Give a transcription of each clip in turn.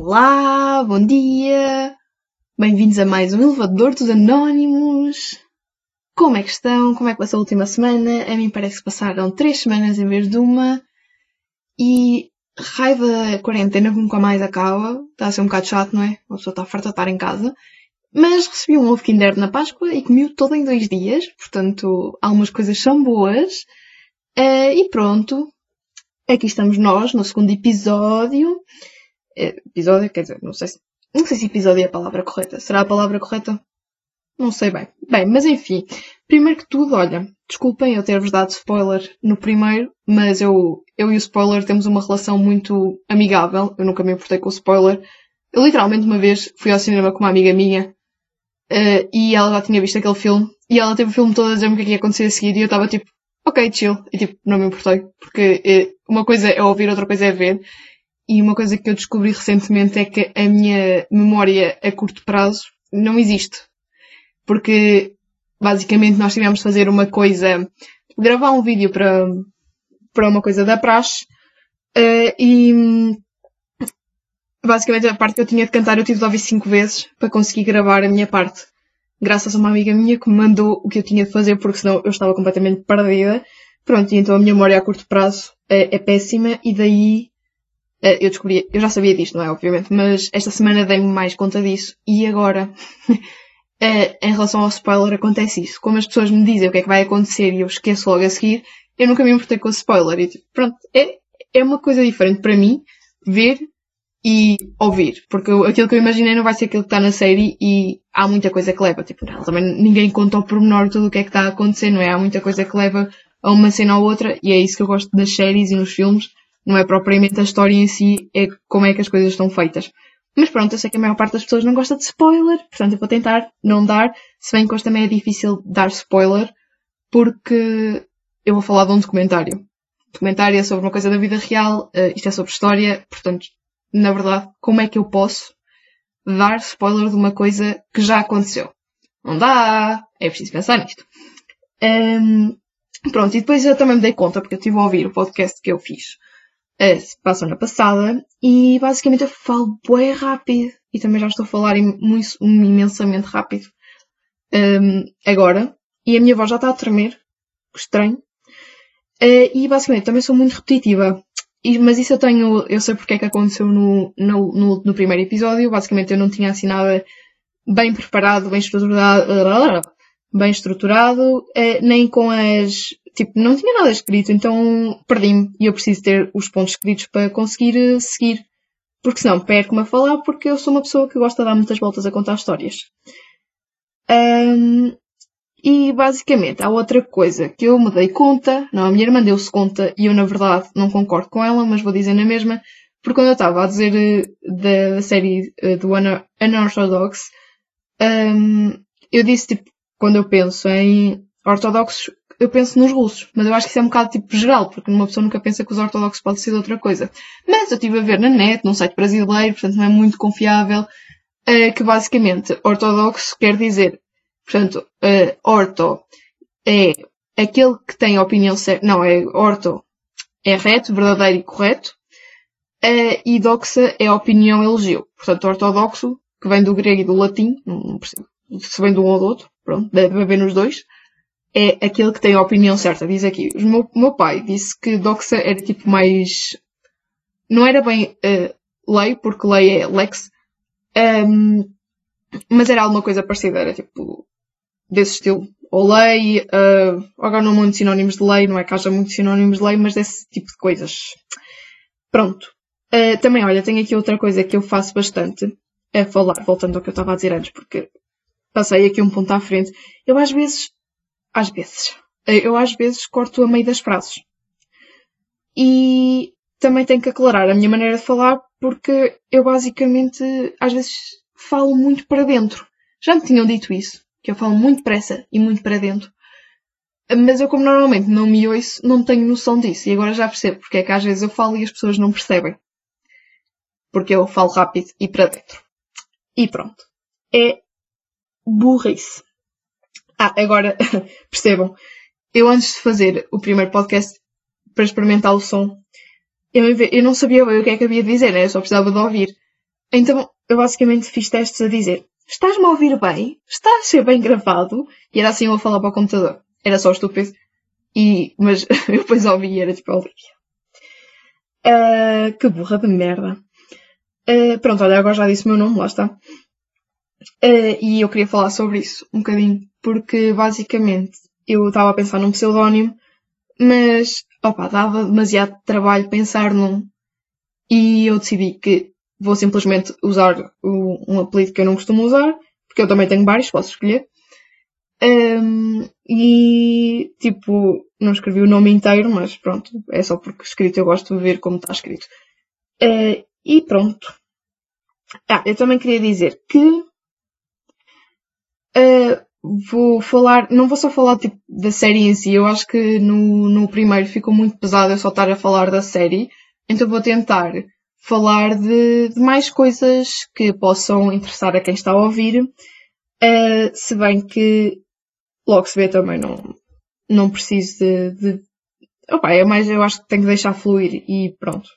Olá, bom dia! Bem-vindos a mais um Elevador dos Anónimos! Como é que estão? Como é que passou a última semana? A mim parece que passaram três semanas em vez de uma. E raiva quarentena que nunca mais acaba. Está a ser um bocado chato, não é? Uma pessoa está farta de estar em casa. Mas recebi um ovo Kinder na Páscoa e comi-o todo em dois dias. Portanto, algumas coisas são boas. Uh, e pronto. Aqui estamos nós, no segundo episódio. Episódio, quer dizer, não sei se, não sei se episódio é a palavra correta. Será a palavra correta? Não sei bem. Bem, mas enfim. Primeiro que tudo, olha, desculpem eu ter-vos dado spoiler no primeiro, mas eu, eu e o spoiler temos uma relação muito amigável. Eu nunca me importei com o spoiler. Eu literalmente uma vez fui ao cinema com uma amiga minha uh, e ela já tinha visto aquele filme e ela teve o filme todo a dizer-me o que é que ia acontecer a seguir e eu estava tipo, ok, chill. E tipo, não me importei. Porque uh, uma coisa é ouvir, outra coisa é ver. E uma coisa que eu descobri recentemente é que a minha memória a curto prazo não existe. Porque basicamente nós tivemos de fazer uma coisa, gravar um vídeo para, para uma coisa da praxe uh, e basicamente a parte que eu tinha de cantar eu tive de ouvir cinco vezes para conseguir gravar a minha parte. Graças a uma amiga minha que me mandou o que eu tinha de fazer porque senão eu estava completamente perdida. Pronto, e então a minha memória a curto prazo é, é péssima e daí eu descobri, eu já sabia disto, não é? Obviamente, mas esta semana dei-me mais conta disso e agora, uh, em relação ao spoiler, acontece isso. Como as pessoas me dizem o que é que vai acontecer e eu esqueço logo a seguir, eu nunca me importei com o spoiler. E tipo, pronto, é, é uma coisa diferente para mim ver e ouvir. Porque aquilo que eu imaginei não vai ser aquilo que está na série e há muita coisa que leva. Tipo, não, também ninguém conta ao pormenor tudo o que é que está a acontecer, não é? Há muita coisa que leva a uma cena ou outra e é isso que eu gosto das séries e nos filmes não é propriamente a história em si, é como é que as coisas estão feitas. Mas pronto, eu sei que a maior parte das pessoas não gosta de spoiler, portanto eu vou tentar não dar, se bem que hoje também é difícil dar spoiler, porque eu vou falar de um documentário. O documentário é sobre uma coisa da vida real, uh, isto é sobre história, portanto, na verdade, como é que eu posso dar spoiler de uma coisa que já aconteceu? Não dá, é preciso pensar nisto. Um, pronto, e depois eu também me dei conta, porque eu estive a ouvir o podcast que eu fiz uh, para a semana passada e basicamente eu falo bem rápido e também já estou a falar muito, imensamente rápido um, agora e a minha voz já está a tremer, estranho. Uh, e basicamente também sou muito repetitiva. E, mas isso eu tenho, eu sei porque é que aconteceu no, no, no, no primeiro episódio. Basicamente eu não tinha assim nada bem preparado, bem estruturado, bem estruturado, uh, nem com as tipo, não tinha nada escrito, então perdi-me e eu preciso ter os pontos escritos para conseguir uh, seguir. Porque senão perco-me a falar porque eu sou uma pessoa que gosta de dar muitas voltas a contar histórias. Um, e basicamente há outra coisa que eu me dei conta, não, a minha irmã deu-se conta e eu na verdade não concordo com ela, mas vou dizer na mesma, porque quando eu estava a dizer uh, da série do Unorthodox, um, eu disse tipo, quando eu penso em ortodoxos, eu penso nos russos, mas eu acho que isso é um bocado tipo geral, porque uma pessoa nunca pensa que os ortodoxos podem ser outra coisa. Mas eu estive a ver na net, num site brasileiro, portanto não é muito confiável, uh, que basicamente ortodoxo quer dizer, portanto, uh, orto é aquele que tem a opinião certa, não, é orto é reto, verdadeiro e correto, uh, e doxa é a opinião elogio. Portanto, ortodoxo, que vem do grego e do latim, não percebo se vem de um ou do outro, pronto, deve haver nos dois, é aquele que tem a opinião certa. Diz aqui, o meu, meu pai disse que doxa era tipo mais. Não era bem uh, lei, porque lei é lex, um, mas era alguma coisa parecida, era tipo desse estilo. Ou lei, uh, agora não há muitos sinónimos de lei, não é que haja muitos sinónimos de lei, mas desse tipo de coisas. Pronto. Uh, também, olha, tenho aqui outra coisa que eu faço bastante, a falar, voltando ao que eu estava a dizer antes, porque passei aqui um ponto à frente. Eu às vezes às vezes. Eu às vezes corto a meio das frases. E também tenho que aclarar a minha maneira de falar porque eu basicamente às vezes falo muito para dentro. Já me tinham dito isso, que eu falo muito depressa e muito para dentro. Mas eu, como normalmente não me ouço, não tenho noção disso. E agora já percebo porque é que às vezes eu falo e as pessoas não percebem. Porque eu falo rápido e para dentro. E pronto. É burrice. Ah, agora, percebam. Eu antes de fazer o primeiro podcast para experimentar o som, eu, eu não sabia bem o que é que havia de dizer, né? Eu só precisava de ouvir. Então, eu basicamente fiz testes a dizer Estás-me a ouvir bem? Está a ser bem gravado? E era assim eu a falar para o computador. Era só estúpido. E, mas eu depois ouvi e era tipo Olivia. Uh, que burra de merda. Uh, pronto, olha, agora já disse o meu nome, lá está. Uh, e eu queria falar sobre isso um bocadinho, porque basicamente eu estava a pensar num pseudónimo, mas opa, dava demasiado trabalho pensar num. E eu decidi que vou simplesmente usar o, um apelido que eu não costumo usar, porque eu também tenho vários, posso escolher. Um, e, tipo, não escrevi o nome inteiro, mas pronto, é só porque escrito eu gosto de ver como está escrito. Uh, e pronto. Ah, eu também queria dizer que uh, vou falar, não vou só falar tipo, da série em si, eu acho que no, no primeiro ficou muito pesado eu só estar a falar da série, então vou tentar falar de, de mais coisas que possam interessar a quem está a ouvir, uh, se bem que logo se vê também não, não preciso de, de... Opa, é mais, eu acho que tenho que deixar fluir e pronto.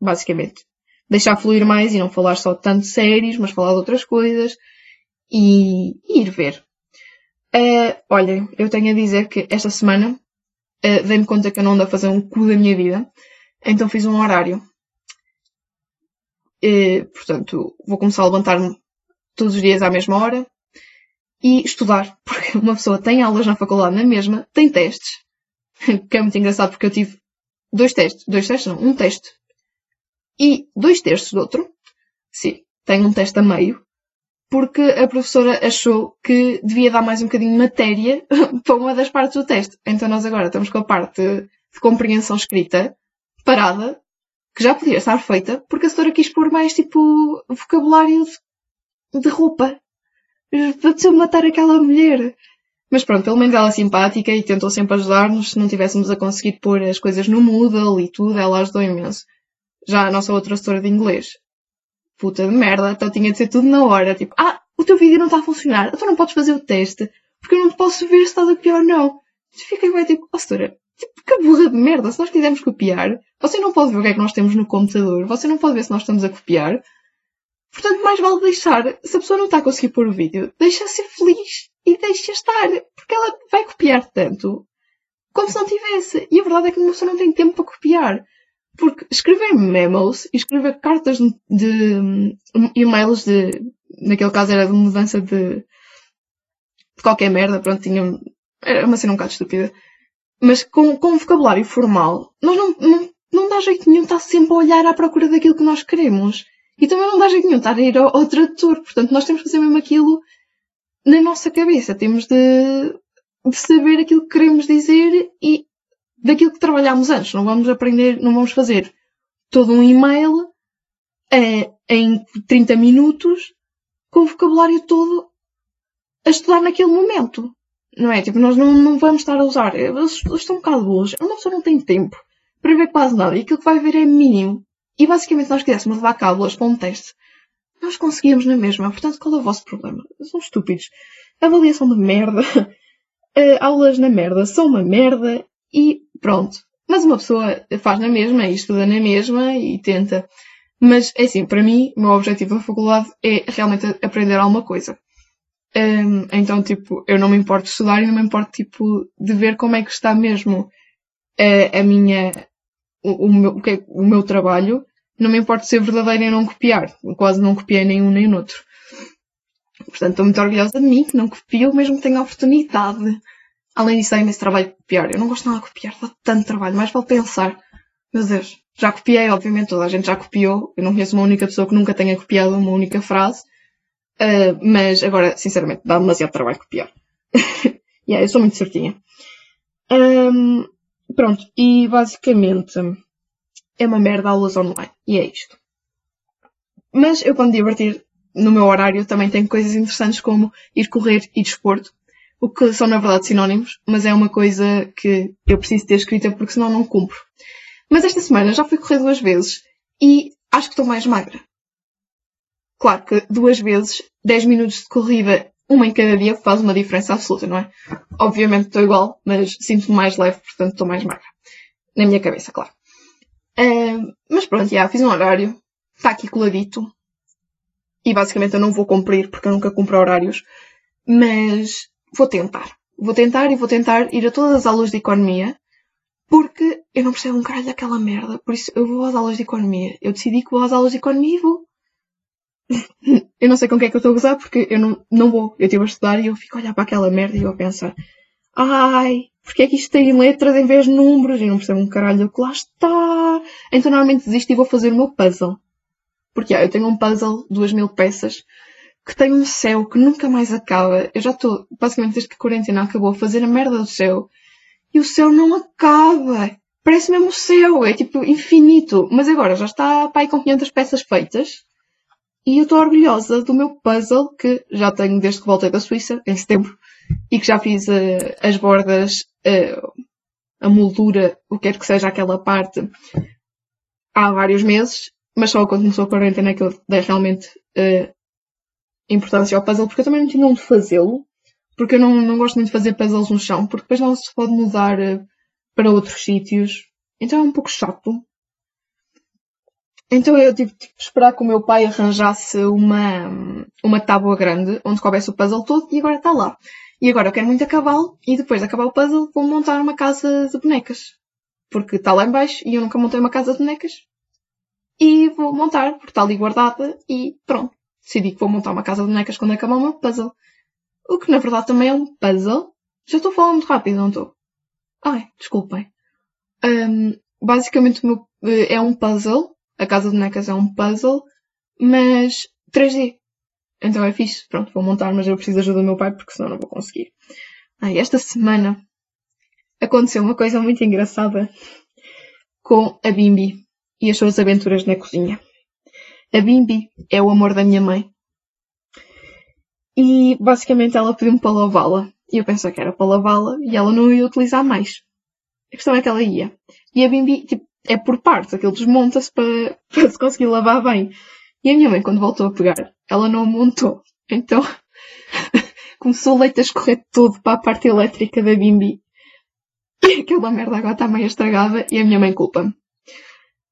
Basicamente. Deixar fluir mais e não falar só tanto séries, mas falar de outras coisas e, e ir ver. Uh, olhem, eu tenho a dizer que esta semana uh, dei-me conta que eu não ando a fazer um cu da minha vida, então fiz um horário. Uh, portanto, vou começar a levantar-me todos os dias à mesma hora, e estudar, porque uma pessoa tem aulas na faculdade na mesma, tem testes, que é muito engraçado porque eu tive dois testes, dois testes não, um teste e dois terços do outro. Sim, tenho um teste a meio, porque a professora achou que devia dar mais um bocadinho de matéria para uma das partes do teste. Então nós agora estamos com a parte de compreensão escrita parada, que já podia estar feita, porque a senhora quis pôr mais tipo vocabulário de roupa apeteceu matar aquela mulher. Mas pronto, pelo menos ela é simpática e tentou sempre ajudar-nos. Se não tivéssemos a conseguir pôr as coisas no Moodle e tudo, ela ajudou imenso. Já a nossa outra professora de inglês. Puta de merda, então tinha de ser tudo na hora. Tipo, ah, o teu vídeo não está a funcionar, então não podes fazer o teste, porque eu não posso ver se está a copiar ou não. Fiquei bem tipo, oh senhora, tipo, que burra de merda, se nós quisermos copiar, você não pode ver o que é que nós temos no computador, você não pode ver se nós estamos a copiar, Portanto, mais vale deixar. Se a pessoa não está a conseguir pôr o vídeo, deixa ser feliz e deixa estar. Porque ela vai copiar tanto como se não tivesse. E a verdade é que uma pessoa não tem tempo para copiar. Porque escrever memos e escrever cartas de, de e-mails de. Naquele caso era de mudança de. de qualquer merda, pronto, tinha. Era uma cena um bocado estúpida. Mas com, com um vocabulário formal, nós não, não, não dá jeito nenhum estar sempre a olhar à procura daquilo que nós queremos. E também não dá jeito nenhum estar a ir ao, ao tradutor. Portanto, nós temos que fazer mesmo aquilo na nossa cabeça. Temos de, de saber aquilo que queremos dizer e daquilo que trabalhámos antes. Não vamos aprender, não vamos fazer todo um e-mail é, em 30 minutos com o vocabulário todo a estudar naquele momento. Não é? Tipo, nós não, não vamos estar a usar. Eles, estão um bocado bolos. Uma pessoa não tem tempo para ver quase nada e aquilo que vai ver é mínimo e basicamente nós quiséssemos levar cábulas para um teste, nós conseguíamos na mesma. Portanto, qual é o vosso problema? São estúpidos. Avaliação de merda. Uh, aulas na merda são uma merda e pronto. Mas uma pessoa faz na mesma e estuda na mesma e tenta. Mas é assim, para mim, o meu objetivo da faculdade é realmente aprender alguma coisa. Um, então, tipo, eu não me importo de estudar e não me importo, tipo, de ver como é que está mesmo a, eh, a minha, o, o, meu, o, é, meu trabalho não me importa ser verdadeira e não copiar. quase não copiei nenhum nem outro. Portanto, estou muito orgulhosa de mim, que não copio, mesmo que tenha a oportunidade. Além disso, há imenso trabalho copiar. Eu não gosto nada de copiar, dá tanto trabalho, mais vale pensar. Meu Deus, já copiei, obviamente, toda a gente já copiou. Eu não conheço uma única pessoa que nunca tenha copiado uma única frase. Uh, mas agora, sinceramente, dá demasiado trabalho copiar. yeah, eu sou muito certinha. Um, pronto, e basicamente é uma merda aulas online. E é isto. Mas eu, quando divertir no meu horário, também tenho coisas interessantes como ir correr e desporto, o que são na verdade sinónimos, mas é uma coisa que eu preciso ter escrita porque senão não cumpro. Mas esta semana já fui correr duas vezes e acho que estou mais magra. Claro que duas vezes, 10 minutos de corrida, uma em cada dia, faz uma diferença absoluta, não é? Obviamente estou igual, mas sinto-me mais leve, portanto estou mais magra. Na minha cabeça, claro. Uh, mas pronto, já, fiz um horário. Está aqui coladito. E basicamente eu não vou cumprir porque eu nunca cumpro horários. Mas vou tentar. Vou tentar e vou tentar ir a todas as aulas de economia porque eu não percebo um caralho daquela merda. Por isso eu vou às aulas de economia. Eu decidi que vou às aulas de economia e vou. eu não sei com quem é que eu estou a gozar porque eu não, não vou. Eu estive a estudar e eu fico a olhar para aquela merda e eu a pensar ai, porque é que isto tem letras em vez de números? E não percebo um caralho que lá está. Então normalmente desisto e vou fazer o meu puzzle. Porque ah, eu tenho um puzzle, duas mil peças, que tem um céu que nunca mais acaba. Eu já estou, basicamente desde que a quarentena acabou, a fazer a merda do céu. E o céu não acaba. Parece mesmo o céu, é tipo infinito. Mas agora já está pai com 500 peças feitas. E eu estou orgulhosa do meu puzzle, que já tenho desde que voltei da Suíça, em setembro, e que já fiz uh, as bordas, uh, a moldura, o que quer que seja aquela parte, há vários meses, mas só quando começou a quarentena é que eu dei realmente uh, importância ao puzzle, porque eu também não tinha onde fazê-lo, porque eu não, não gosto muito de fazer puzzles no chão, porque depois não se pode mudar para outros sítios, então é um pouco chato. Então eu tive, de esperar que o meu pai arranjasse uma, uma tábua grande onde coubesse o puzzle todo e agora está lá. E agora eu quero muito acabá-lo e depois de acabar o puzzle vou montar uma casa de bonecas. Porque está lá em baixo e eu nunca montei uma casa de bonecas. E vou montar, porque está ali guardada e pronto. Decidi que vou montar uma casa de bonecas quando acabar o meu puzzle. O que na verdade também é um puzzle. Já estou falando muito rápido, não estou? Ai, desculpem. Um, basicamente meu, eh, é um puzzle a Casa de Bonecas é um puzzle, mas 3D. Então é fixe. Pronto, vou montar, mas eu preciso da ajuda do meu pai porque senão não vou conseguir. Ai, esta semana aconteceu uma coisa muito engraçada com a Bimbi e as suas aventuras na cozinha. A Bimbi é o amor da minha mãe. E basicamente ela pediu-me para lavá-la. E eu pensei que era para lavá-la e ela não ia utilizar mais. A questão é que ela ia. E a Bimbi, tipo, é por partes, aquilo desmonta-se para, para se conseguir lavar bem. E a minha mãe, quando voltou a pegar, ela não montou. Então, começou o leite a escorrer todo para a parte elétrica da Bimbi. E aquela merda agora está meio estragada e a minha mãe culpa-me.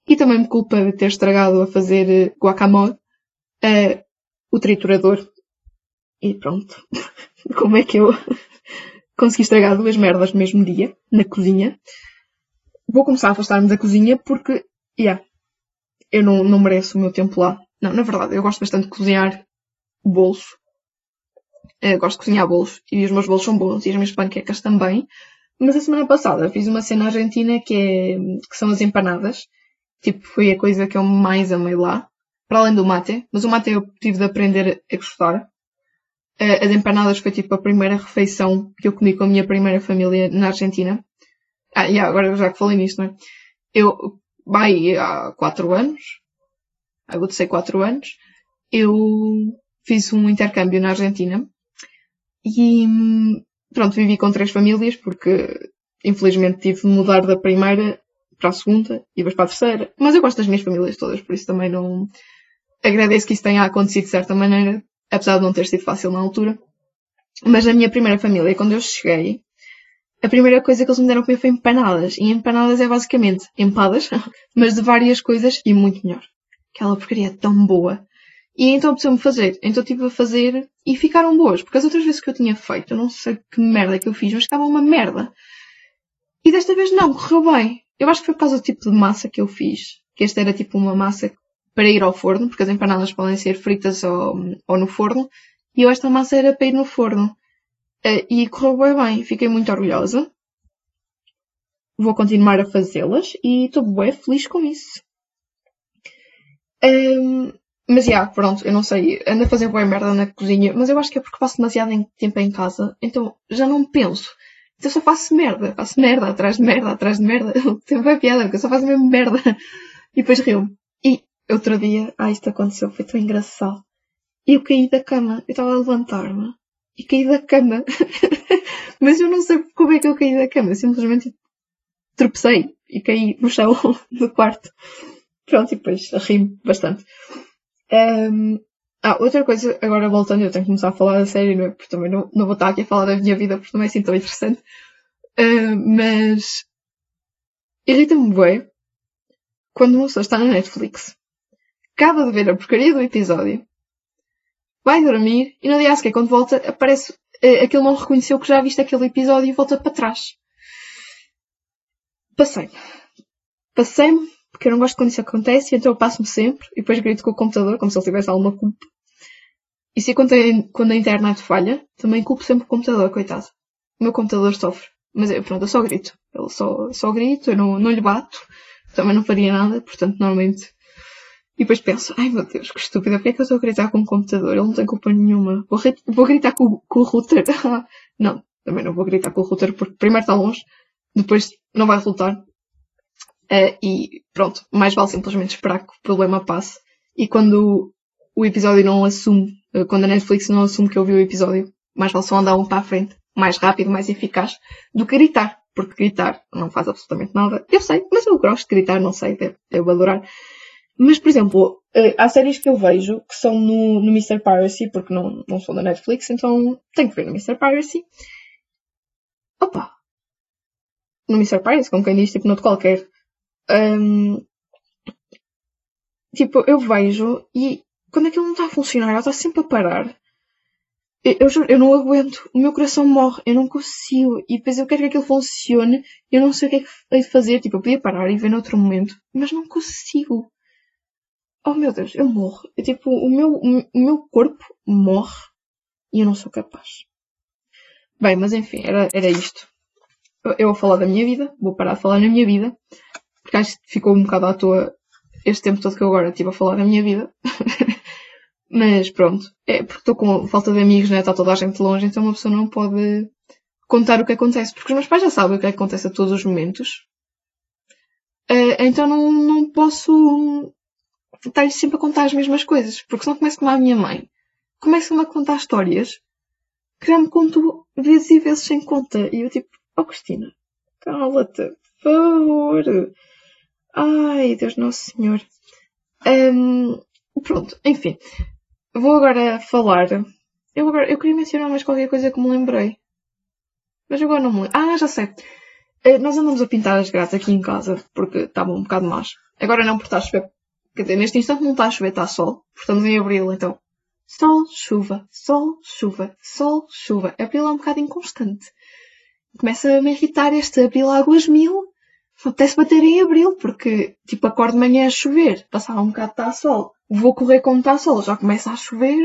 E também me culpa de ter estragado a fazer eh, guacamole, uh, o triturador. E pronto. Como é que eu consegui estragar duas merdas no mesmo dia, na cozinha? vou começar a afastar-me da cozinha porque, yeah, eu não, não mereço o meu tempo lá. Não, na verdade, eu gosto bastante de cozinhar bolos. Eu gosto de cozinhar bolos e os meus bolos são bons e as minhas panquecas também. Mas a semana passada fiz uma cena argentina que, é, que são as empanadas. Tipo, foi a coisa que eu mais amei lá. Para além do mate. Mas o mate eu tive de aprender a gostar. Eh, as empanadas foi tipo a primeira refeição que eu comi com a minha primeira família na Argentina. Ah, yeah, agora já que falei nisto, não é? Eu, vai, há quatro anos, eu vou dizer quatro anos, eu fiz um intercâmbio na Argentina e, pronto, vivi com três famílias porque, infelizmente, tive de mudar da primeira para a segunda e depois para a terceira. Mas eu gosto das minhas famílias todas, por isso também não agradeço que isso tenha acontecido de certa maneira, apesar de não ter sido fácil na altura. Mas na minha primeira família, quando eu cheguei, a primeira coisa que eles me deram comer foi empanadas. E empanadas é basicamente empadas, mas de várias coisas e muito melhor. Aquela porcaria é tão boa. E então precisou-me fazer. Então estive a fazer e ficaram boas. Porque as outras vezes que eu tinha feito, eu não sei que merda que eu fiz, mas estava uma merda. E desta vez não, correu bem. Eu acho que foi por causa do tipo de massa que eu fiz. Que esta era tipo uma massa para ir ao forno, porque as empanadas podem ser fritas ou, ou no forno. E eu esta massa era para ir no forno. Uh, e correu bem bem, fiquei muito orgulhosa. Vou continuar a fazê-las e estou bem feliz com isso. Um, mas já, yeah, pronto, eu não sei, ando a fazer boa merda na cozinha, mas eu acho que é porque faço demasiado tempo em casa, então já não penso. Então só faço merda, faço merda atrás de merda, atrás de merda. Sempre é piada, porque eu só faço mesmo merda. E depois rio-me. E outro dia, ah, isto aconteceu, foi tão engraçado. E eu caí da cama, eu estava a levantar-me e caí da cama. Mas eu não sei como é que eu caí da cama. Eu simplesmente tropecei e caí no chão do quarto. Pronto, e depois ri bastante. Um, ah, outra coisa, agora voltando, eu tenho que começar a falar da série, não é? Porque também não, não vou estar aqui a falar da minha vida, porque não é assim tão interessante. Uh, mas irrita-me bem quando uma pessoa está na Netflix, acaba de ver a porcaria do episódio vai dormir e no dia a seguir, quando volta, aparece uh, aquele não reconheceu que já viste aquele episódio e volta para trás. Passei. Passei-me, porque eu não gosto quando isso acontece, então eu passo-me sempre e depois grito com o computador, como se ele tivesse alguma culpa. E se quando a, internet falha, também culpo sempre o computador, coitado. O meu computador sofre. Mas eu, pronto, eu só grito. Eu só, só grito, eu não, não lhe bato. Também não faria nada, portanto, normalmente. E depois penso, ai meu Deus, que estúpida, porque é que eu estou a gritar com o computador? Ele não tem culpa nenhuma. Vou, vou gritar com, com o router. não, também não vou gritar com o router, porque primeiro está longe, depois não vai resultar. Uh, e pronto, mais vale simplesmente esperar que o problema passe. E quando o episódio não assume, uh, quando a Netflix não assume que eu vi o episódio, mais vale só andar um para a frente mais rápido, mais eficaz do que gritar. Porque gritar não faz absolutamente nada. Eu sei, mas eu gosto de gritar, não sei, devo adorar. Mas, por exemplo, eh, há séries que eu vejo que são no, no Mr. Piracy, porque não, não são da Netflix, então tenho que ver no Mr. Piracy. Opa! No Mr. Piracy, como quem diz, tipo, noutro qualquer. Um, tipo, eu vejo e quando aquilo não está a funcionar, ela está sempre a parar. Eu, juro, eu não aguento. O meu coração morre. Eu não consigo. E depois eu quero que aquilo funcione. Eu não sei o que é que de fazer. Tipo, eu podia parar e ver noutro momento. Mas não consigo. Oh meu Deus, eu morro. Eu, tipo, o meu, o meu corpo morre. E eu não sou capaz. Bem, mas enfim, era, era isto. Eu, eu vou falar da minha vida. Vou parar de falar na minha vida. Porque acho que ficou um bocado à toa este tempo todo que eu agora estive a falar da minha vida. Mas pronto, é porque estou com falta de amigos, né? Está toda a gente longe, então uma pessoa não pode contar o que acontece. Porque os meus pais já sabem o que, é acontece a todos os momentos. Uh, então não, não posso estar sempre a contar as mesmas coisas. Porque senão começo como a minha mãe. Começam-me a contar histórias que já me conto vezes e vezes sem conta. E eu tipo, oh Cristina, cala-te, por favor. Ai, Deus Nosso Senhor. Um, pronto, enfim. Vou agora falar. Eu, agora, eu queria mencionar mais qualquer coisa que me lembrei. Mas agora não me lembro. Ah, já sei. Eh, nós andamos a pintar as grades aqui em casa porque estavam um bocado más. Agora não porque está a chover. Quer dizer, neste instante não está a chover, está sol. Estamos em abril, então. Sol, chuva, sol, chuva, sol, chuva. Abril é um bocado inconstante. Começa a me irritar este abril águas mil. Apetece bater em abril, porque, tipo, acordo de manhã a chover, passar um bocado está sol vou correr como está sol, já começa a chover,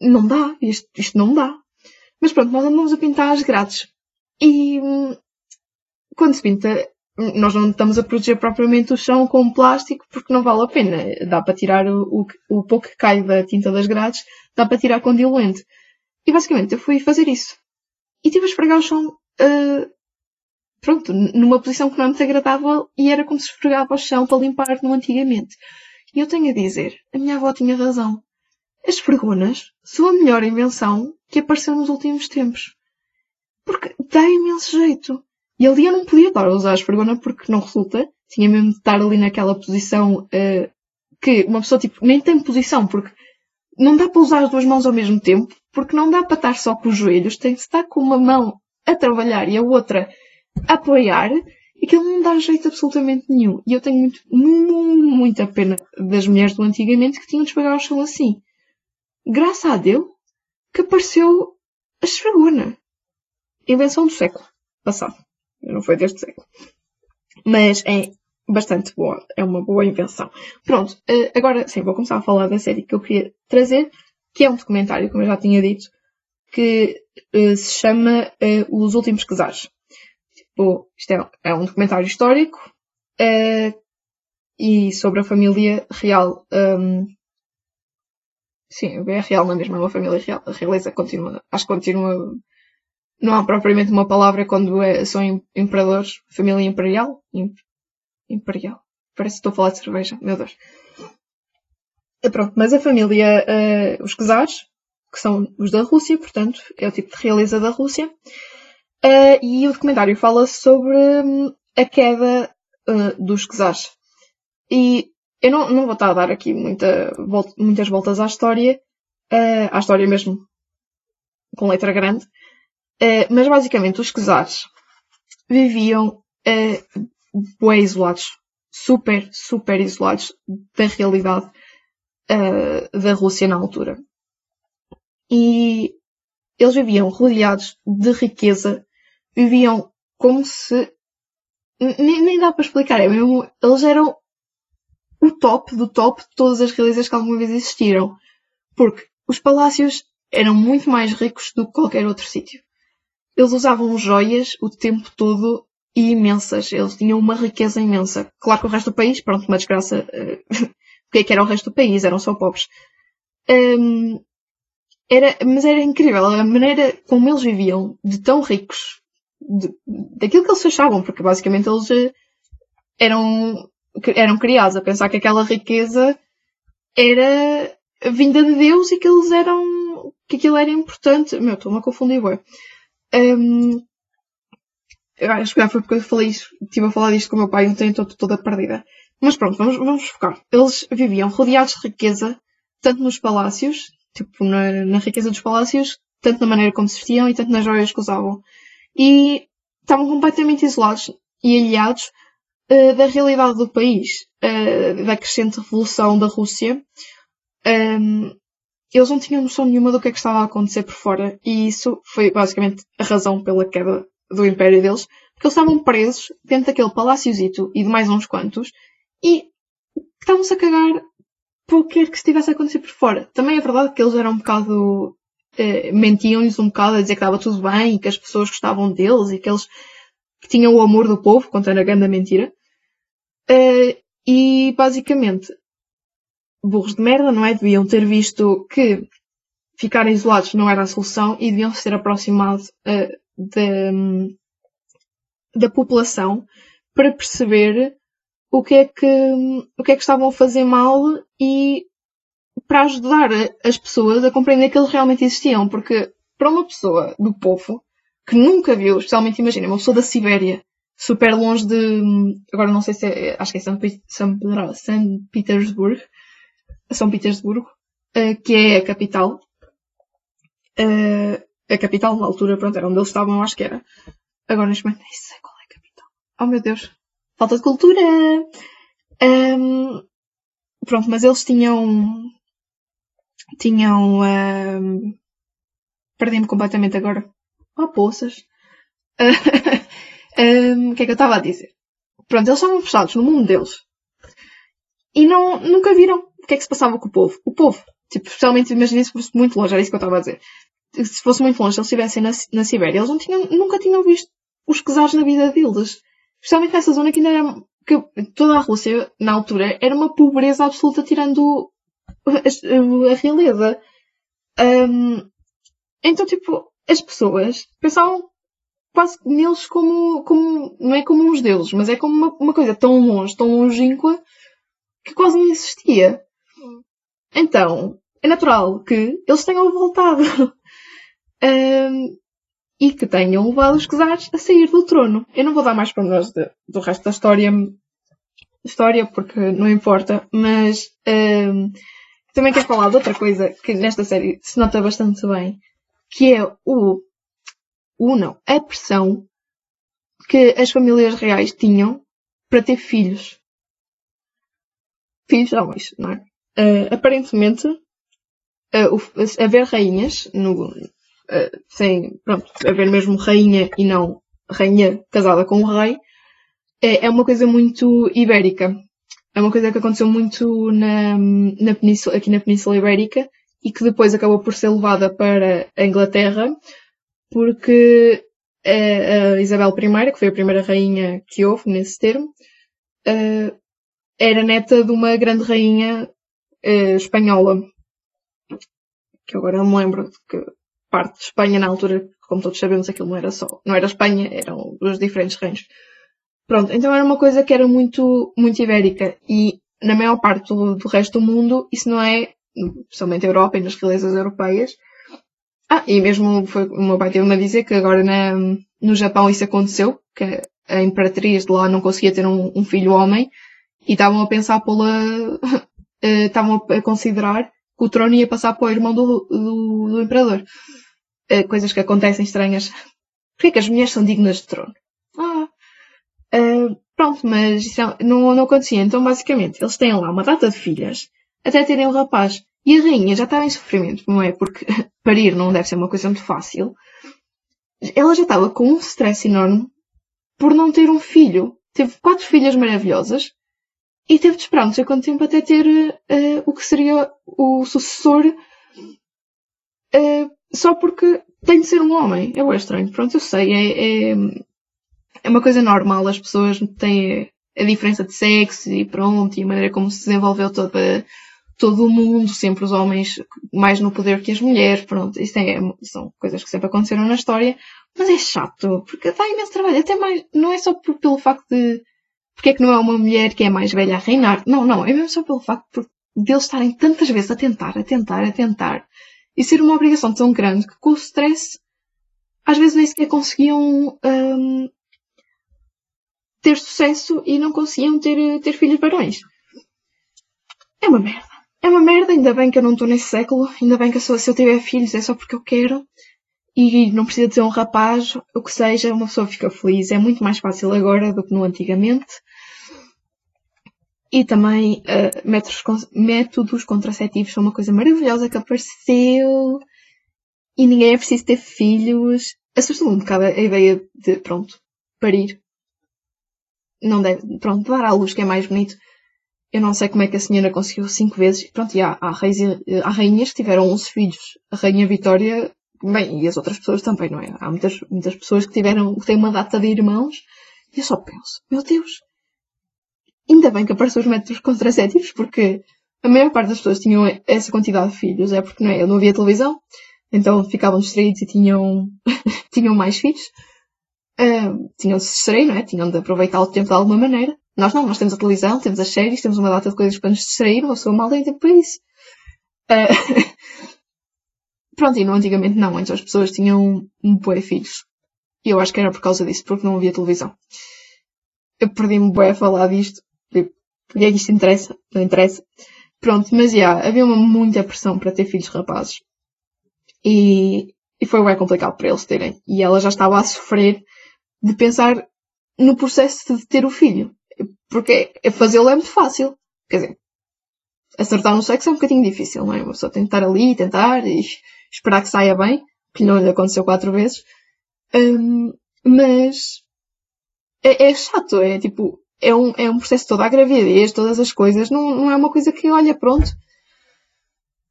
não dá, isto, isto não dá. Mas pronto, nós andamos a pintar as grades. E hum, quando se pinta, nós não estamos a proteger propriamente o chão com plástico porque não vale a pena. Dá para tirar o, o, o pouco que cai da tinta das grades, dá para tirar com diluente. E basicamente eu fui fazer isso. E tive a esfregar o chão, uh, pronto, numa posição que não é muito agradável e era como se esfregava o chão para limpar no antigamente. E eu tenho a dizer, a minha avó tinha razão. As perguntas são a melhor invenção que apareceu nos últimos tempos. Porque dá imenso jeito. E ali eu não podia estar a usar a esfregona porque não resulta. Tinha mesmo de estar ali naquela posição uh, que uma pessoa tipo nem tem posição porque não dá para usar as duas mãos ao mesmo tempo porque não dá para estar só com os joelhos. Tem de estar com uma mão a trabalhar e a outra apoiar ele não dá jeito absolutamente nenhum. E eu tenho muito, muito, muita pena das mulheres do antigamente que tinham de esfregar o chão assim. Graças a Deus que apareceu a esfregona. Invenção do século passado. Não foi deste século. Mas é bastante boa. É uma boa invenção. Pronto. Eh, agora sim, vou começar a falar da série que eu queria trazer, que é um documentário, como eu já tinha dito, que uh, se chama uh, Os Últimos Casares. Tipo, isto é, é um documentário histórico uh, e sobre a família real. Um, sim, é real na mesma, é uma família real. A realeza continua, acho que continua. Não há propriamente uma palavra quando é, são imperadores. Família imperial? Imp, imperial. Parece que estou a falar de cerveja, meu Deus. E pronto, mas a família, uh, os czares, que são os da Rússia, portanto, é o tipo de realeza da Rússia, Uh, e o documentário fala sobre um, a queda uh, dos czares. E eu não, não vou estar a dar aqui muita, volta, muitas voltas à história, uh, à história mesmo, com letra grande, mas basicamente os czares viviam bem isolados, super, super isolados da realidade da Rússia na altura. e eles viviam rodeados de riqueza, viviam como se nem, nem dá para explicar, é mesmo, eles eram o top do top de todas as realezas que alguma vez existiram. Porque os palácios eram muito mais ricos do que qualquer outro sítio. Eles usavam joias o tempo todo e imensas. Eles tinham uma riqueza imensa. Claro que o resto do país, pronto, uma desgraça. Uh, o que é que era o resto do país? Eram só pobres. Um, era, mas era incrível a maneira como eles viviam, de tão ricos, de, daquilo que eles achavam, porque basicamente eles uh, eram, eram criados a pensar que aquela riqueza era vinda de Deus e que eles eram, que aquilo era importante. Meu, estou-me a confundir, ué. Um, eu acho que já foi porque eu falei isso, estive a falar disto com o meu pai ontem, estou toda perdida. Mas pronto, vamos, vamos focar. Eles viviam rodeados de riqueza, tanto nos palácios, tipo, na, na riqueza dos palácios, tanto na maneira como se vestiam e tanto nas joias que usavam. E estavam completamente isolados e aliados uh, da realidade do país, uh, da crescente revolução da Rússia. Um, eles não tinham noção nenhuma do que é que estava a acontecer por fora e isso foi basicamente a razão pela queda do império deles, porque eles estavam presos dentro daquele paláciozito e de mais uns quantos, e estavam-se a cagar por o que é que estivesse a acontecer por fora. Também é verdade que eles eram um bocado, eh, mentiam-lhes um bocado a dizer que estava tudo bem e que as pessoas gostavam deles e que eles que tinham o amor do povo, contando a grande mentira. Uh, e basicamente, burros de merda, não é? Deviam ter visto que ficar isolados não era a solução e deviam se ter aproximado uh, da, da população para perceber o que é que, o que é que estavam a fazer mal e para ajudar as pessoas a compreender que eles realmente existiam. Porque para uma pessoa do povo que nunca viu, especialmente imagina, uma pessoa da Sibéria, super longe de, agora não sei se é, acho que é São, São, São Petersburgo, São Petersburgo, uh, que é a capital. Uh, a capital na altura, pronto, era onde eles estavam, acho que era. Agora neste momento nem sei qual é a capital. Oh meu Deus. Falta de cultura! Um, pronto, mas eles tinham. Tinham. Um, Perdi-me completamente agora. Oh, poças. um, o que é que eu estava a dizer? Pronto, eles estavam fechados no mundo deles. E não, nunca viram o que é que se passava com o povo. O povo. Tipo, especialmente, imagina se fosse muito longe, era isso que eu estava a dizer se fosse muito longe, se eles estivessem na, na Sibéria, eles não tinham, nunca tinham visto os czares na vida deles. Especialmente nessa zona que ainda era, que toda a Rússia, na altura, era uma pobreza absoluta tirando a, realeza. Um, então, tipo, as pessoas pensavam quase neles como, como, não é como uns deuses, mas é como uma, uma coisa tão longe, tão longínqua, que quase não existia. Então, é natural que eles tenham voltado. um, e que tenham levado os czares a sair do trono. Eu não vou dar mais para nós do resto da história, história porque não importa, mas um, também quero falar de outra coisa que nesta série se nota bastante bem, que é o, o não, a pressão que as famílias reais tinham para ter filhos. Filhos homens, não é? Uh, aparentemente, uh, haver rainhas no, uh, sem, pronto, haver mesmo rainha e não rainha casada com o rei, é, é uma coisa muito ibérica. É uma coisa que aconteceu muito na, na península, aqui na Península Ibérica e que depois acabou por ser levada para a Inglaterra porque a, a Isabel I, que foi a primeira rainha que houve nesse termo, uh, era neta de uma grande rainha uh, espanhola. Que agora não me lembro de que parte de Espanha na altura, como todos sabemos, aquilo não era só, não era Espanha, eram os diferentes reinos. Pronto, então era uma coisa que era muito, muito ibérica e na maior parte do, do resto do mundo isso não é, especialmente a Europa e nas realezas europeias. Ah, e mesmo foi, o meu pai teve-me a dizer que agora na, no Japão isso aconteceu, que a imperatriz de lá não conseguia ter um, um filho homem e estavam a pensar pô-la, eh, estavam a considerar que o trono ia passar para o irmão do, do, do imperador. Uh, coisas que acontecem estranhas. Porquê que as mulheres são dignas de trono? Ah, pronto, mas isso é, não, não acontecia. Então, basicamente, eles têm lá uma data de filhas até terem um rapaz. E a rainha já estava em sofrimento, não é? Porque parir não deve ser uma coisa muito fácil. Ela já estava com um stress enorme por não ter um filho. Teve quatro filhas maravilhosas e teve de esperar não sei quanto tempo até ter uh, o que seria o sucessor uh, só porque tem de ser um homem. É estranho. Pronto, eu sei. É, é, é uma coisa normal. As pessoas têm a diferença de sexo e pronto, e a maneira como se desenvolveu toda, todo o mundo, sempre os homens mais no poder que as mulheres, pronto, isso é, são coisas que sempre aconteceram na história, mas é chato, porque dá imenso trabalho, até mais, não é só por, pelo facto de, porque é que não é uma mulher que é mais velha a reinar, não, não, é mesmo só pelo facto de eles estarem tantas vezes a tentar, a tentar, a tentar, e ser uma obrigação tão grande que com o stress, às vezes nem sequer conseguiam, hum, ter sucesso e não conseguiam ter, ter filhos barões. É uma merda. É uma merda, ainda bem que eu não estou nesse século, ainda bem que se eu tiver filhos é só porque eu quero e não precisa de ser um rapaz, o que seja, uma pessoa fica feliz. É muito mais fácil agora do que no antigamente. E também uh, métodos, métodos contraceptivos são uma coisa maravilhosa que apareceu e ninguém é preciso ter filhos. Assusta-me um bocado a ideia de, pronto, parir. Não deve, pronto, dar à luz que é mais bonito. Eu não sei como é que a senhora conseguiu cinco vezes. Pronto, e há, há, reis, há rainhas que tiveram 11 filhos. A rainha Vitória, bem, e as outras pessoas também, não é? Há muitas, muitas pessoas que tiveram, que têm uma data de irmãos. E eu só penso, meu Deus, ainda bem que apareceu os métodos contraceptivos, porque a maior parte das pessoas tinham essa quantidade de filhos, é porque não, é? Não havia televisão, então ficavam distraídos e tinham, tinham mais filhos. Tinham de se distrair, não é? Tinham de aproveitar o tempo de alguma maneira. Nós não, nós temos a televisão, temos as séries, temos uma data de coisas para nos distrair, uma pessoa mal tem tempo para isso. Uh, pronto, e no antigamente não, antes as pessoas tinham um, bué filhos. E eu acho que era por causa disso, porque não havia televisão. Eu perdi-me bué a falar disto. Tipo, porque é que isto interessa? Não interessa. Pronto, mas já, yeah, havia uma muita pressão para ter filhos rapazes. E, e foi bem complicado para eles terem. E ela já estava a sofrer de pensar no processo de ter o filho. Porque fazê-lo é muito fácil. Quer dizer, acertar no sexo é um bocadinho difícil, não é? Uma pessoa tem que estar ali, tentar e esperar que saia bem, que não lhe aconteceu quatro vezes. Um, mas é, é, chato, é tipo, é um, é um processo toda a gravidez, todas as coisas, não, não é uma coisa que, olha, pronto,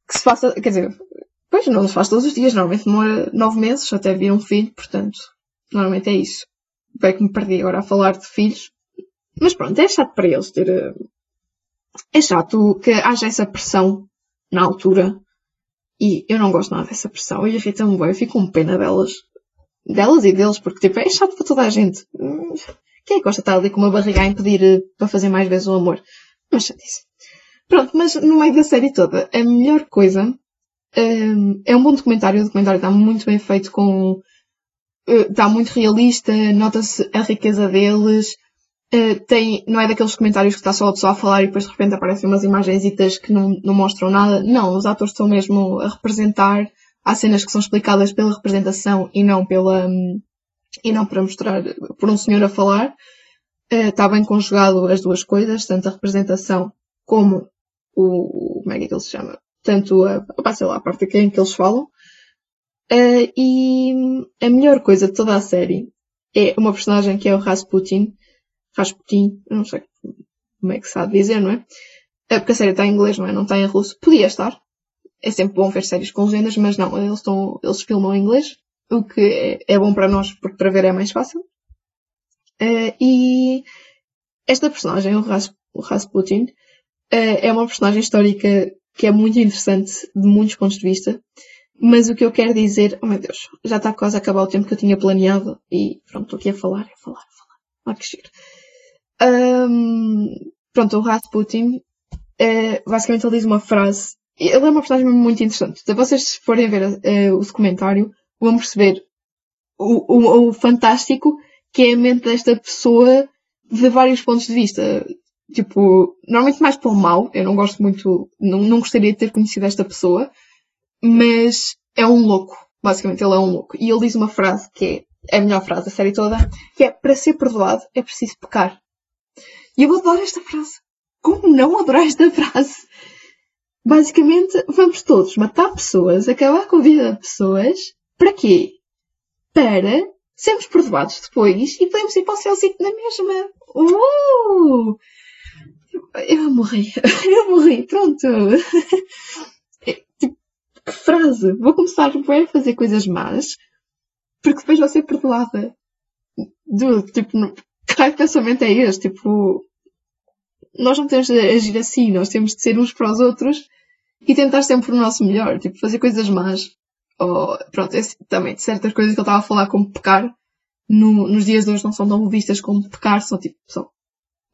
que se faça, quer dizer, pois não se faz todos os dias, normalmente demora nove meses até vir um filho, portanto, normalmente é isso. Bem que me perdi agora a falar de filhos, mas pronto, é chato para eles ter. Eh, é chato que haja essa pressão na altura. E eu não gosto nada dessa pressão. E irrita-me bem. Eu fico com pena delas. Delas e deles, porque tipo, é chato para toda a gente. Hum, quem é que gosta de estar ali com uma barriga a impedir eh, para fazer mais vezes o amor? Mas chatice. Pronto, mas no meio da série toda, a melhor coisa um, é um bom documentário. O documentário está muito bem feito com. Está muito realista, nota-se a riqueza deles. Uh, tem, não é daqueles comentários que está só a pessoa a falar e depois de repente aparecem umas imagenzitas que não, não mostram nada. Não, os atores estão mesmo a representar. Há cenas que são explicadas pela representação e não pela, um, e não para mostrar por um senhor a falar. Está bem conjugado as duas coisas, tanto a representação como o, como é que ele se chama? Tanto a, a, sei lá, a parte em que eles falam. Uh, e a melhor coisa de toda a série é uma personagem que é o Rasputin, Rasputin, não sei como é que se de dizer, não é? é? Porque a série está em inglês, não é? Não está em russo. Podia estar. É sempre bom ver séries com legendas, mas não, eles, estão, eles filmam em inglês, o que é, é bom para nós, porque para ver é mais fácil. Uh, e esta personagem, o, Ras, o Rasputin, uh, é uma personagem histórica que é muito interessante de muitos pontos de vista. Mas o que eu quero dizer, oh meu Deus, já está quase a acabar o tempo que eu tinha planeado e pronto, estou aqui a falar, a falar, a falar. Ah, que giro. Um, pronto, o Rasputin, é, basicamente ele diz uma frase. Ele é uma personagem muito interessante. Se vocês forem ver uh, o documentário, vão perceber o, o, o, fantástico que é a mente desta pessoa de vários pontos de vista. Tipo, normalmente mais pelo mal. Eu não gosto muito, não, não gostaria de ter conhecido esta pessoa, mas é um louco. Basicamente, ele é um louco. E ele diz uma frase que é a melhor frase da série toda, que é para ser perdoado é preciso pecar. E eu adoro esta frase. Como não adorar esta frase? basicamente vamos todos matar pessoas, acabar com a vida de pessoas. Para quê? Para sermos perdoados depois e podemos ir para o céuzito na mesma. Uh! Eu morri. Eu morri. Pronto. Que frase. Vou começar a fazer coisas más porque depois vou ser perdoada. Do, tipo, que raio de pensamento é este? Tipo, nós não temos de agir assim. Nós temos de ser uns para os outros e tentar sempre o nosso melhor. Tipo, fazer coisas más. Ou, pronto, é, também certas coisas que eu estava a falar como pecar. No, nos dias de hoje não são tão vistas como pecar. São tipo, são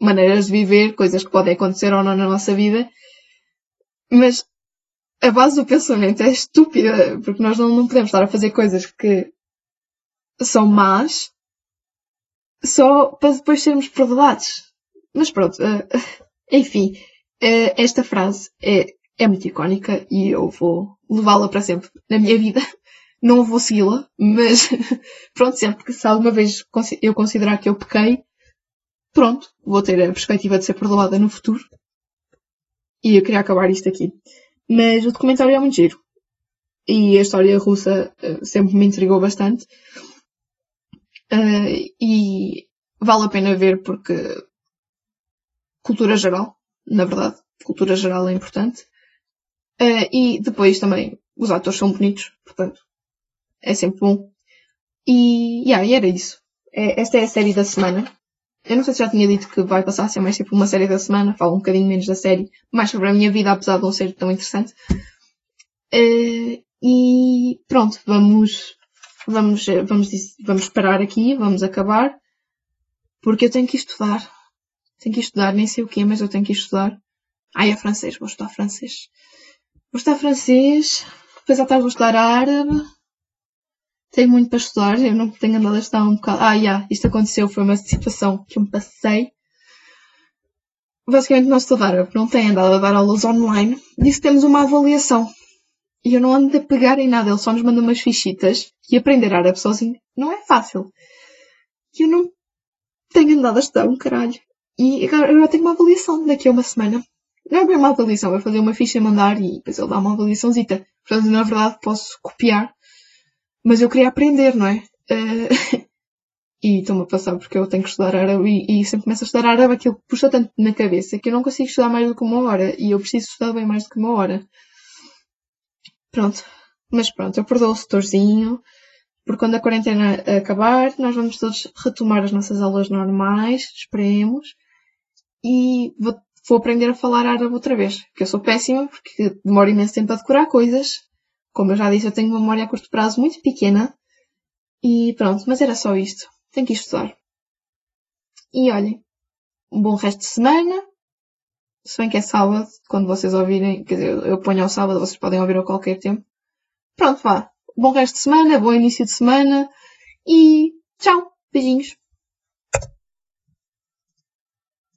maneiras de viver, coisas que podem acontecer ou não na nossa vida. Mas a base do pensamento é estúpida, porque nós não, não podemos estar a fazer coisas que são más só para depois sermos perdoados. Mas pronto, uh, enfim, uh, esta frase é, é muito icónica e eu vou levá-la para sempre na minha vida. Não vou segui-la, mas pronto, sempre que se alguma vez eu considerar que eu pequei, pronto, vou ter a perspectiva de ser perdoada no futuro. E eu queria acabar isto aqui. Mas o documentário é muito giro. E a história russa uh, sempre me intrigou bastante. Uh, e vale a pena ver porque cultura geral, na verdade, cultura geral é importante. Uh, e depois também os atores são bonitos, portanto, é sempre bom. E, yeah, era isso. É, esta é a série da semana. Eu não sei se já tinha dito que vai passar a ser mais tipo uma série da semana, falo um bocadinho menos da série, mais sobre a minha vida, apesar de não ser tão interessante. Uh, e pronto, vamos, vamos, vamos, vamos parar aqui, vamos acabar, porque eu tenho que estudar. Tenho que estudar, nem sei o quê, mas eu tenho que estudar. Ai, é francês, vou estudar francês. Vou estudar francês, depois à tarde vou estudar árabe, tenho muito para estudar, eu não tenho andado a estudar um bocado. Ah, yeah, isto aconteceu, foi uma situação que eu me passei. Basicamente, o nosso árabe não tem andado a dar aulas online. Disse que temos uma avaliação. E eu não ando a pegar em nada, ele só nos manda umas fichitas. E aprender árabe sozinho não é fácil. E eu não tenho andado a estudar um caralho. E agora tenho uma avaliação daqui a uma semana. Não é bem uma avaliação, vai fazer uma ficha e mandar e depois ele dá uma avaliaçãozita. Portanto, na verdade, posso copiar mas eu queria aprender, não é? Uh, e estou-me a passar porque eu tenho que estudar árabe e, e sempre começo a estudar árabe aquilo puxa tanto na cabeça que eu não consigo estudar mais do que uma hora e eu preciso estudar bem mais do que uma hora. Pronto. Mas pronto, eu perdoo o setorzinho, porque quando a quarentena acabar, nós vamos todos retomar as nossas aulas normais, esperemos, e vou, vou aprender a falar árabe outra vez, que eu sou péssima porque demoro imenso tempo a decorar coisas, como eu já disse, eu tenho uma memória a curto prazo muito pequena. E pronto, mas era só isto. Tenho que estudar. E olhem, um bom resto de semana. Se bem que é sábado, quando vocês ouvirem, quer dizer, eu ponho ao sábado, vocês podem ouvir a qualquer tempo. Pronto, vá. Bom resto de semana, bom início de semana e tchau. Beijinhos.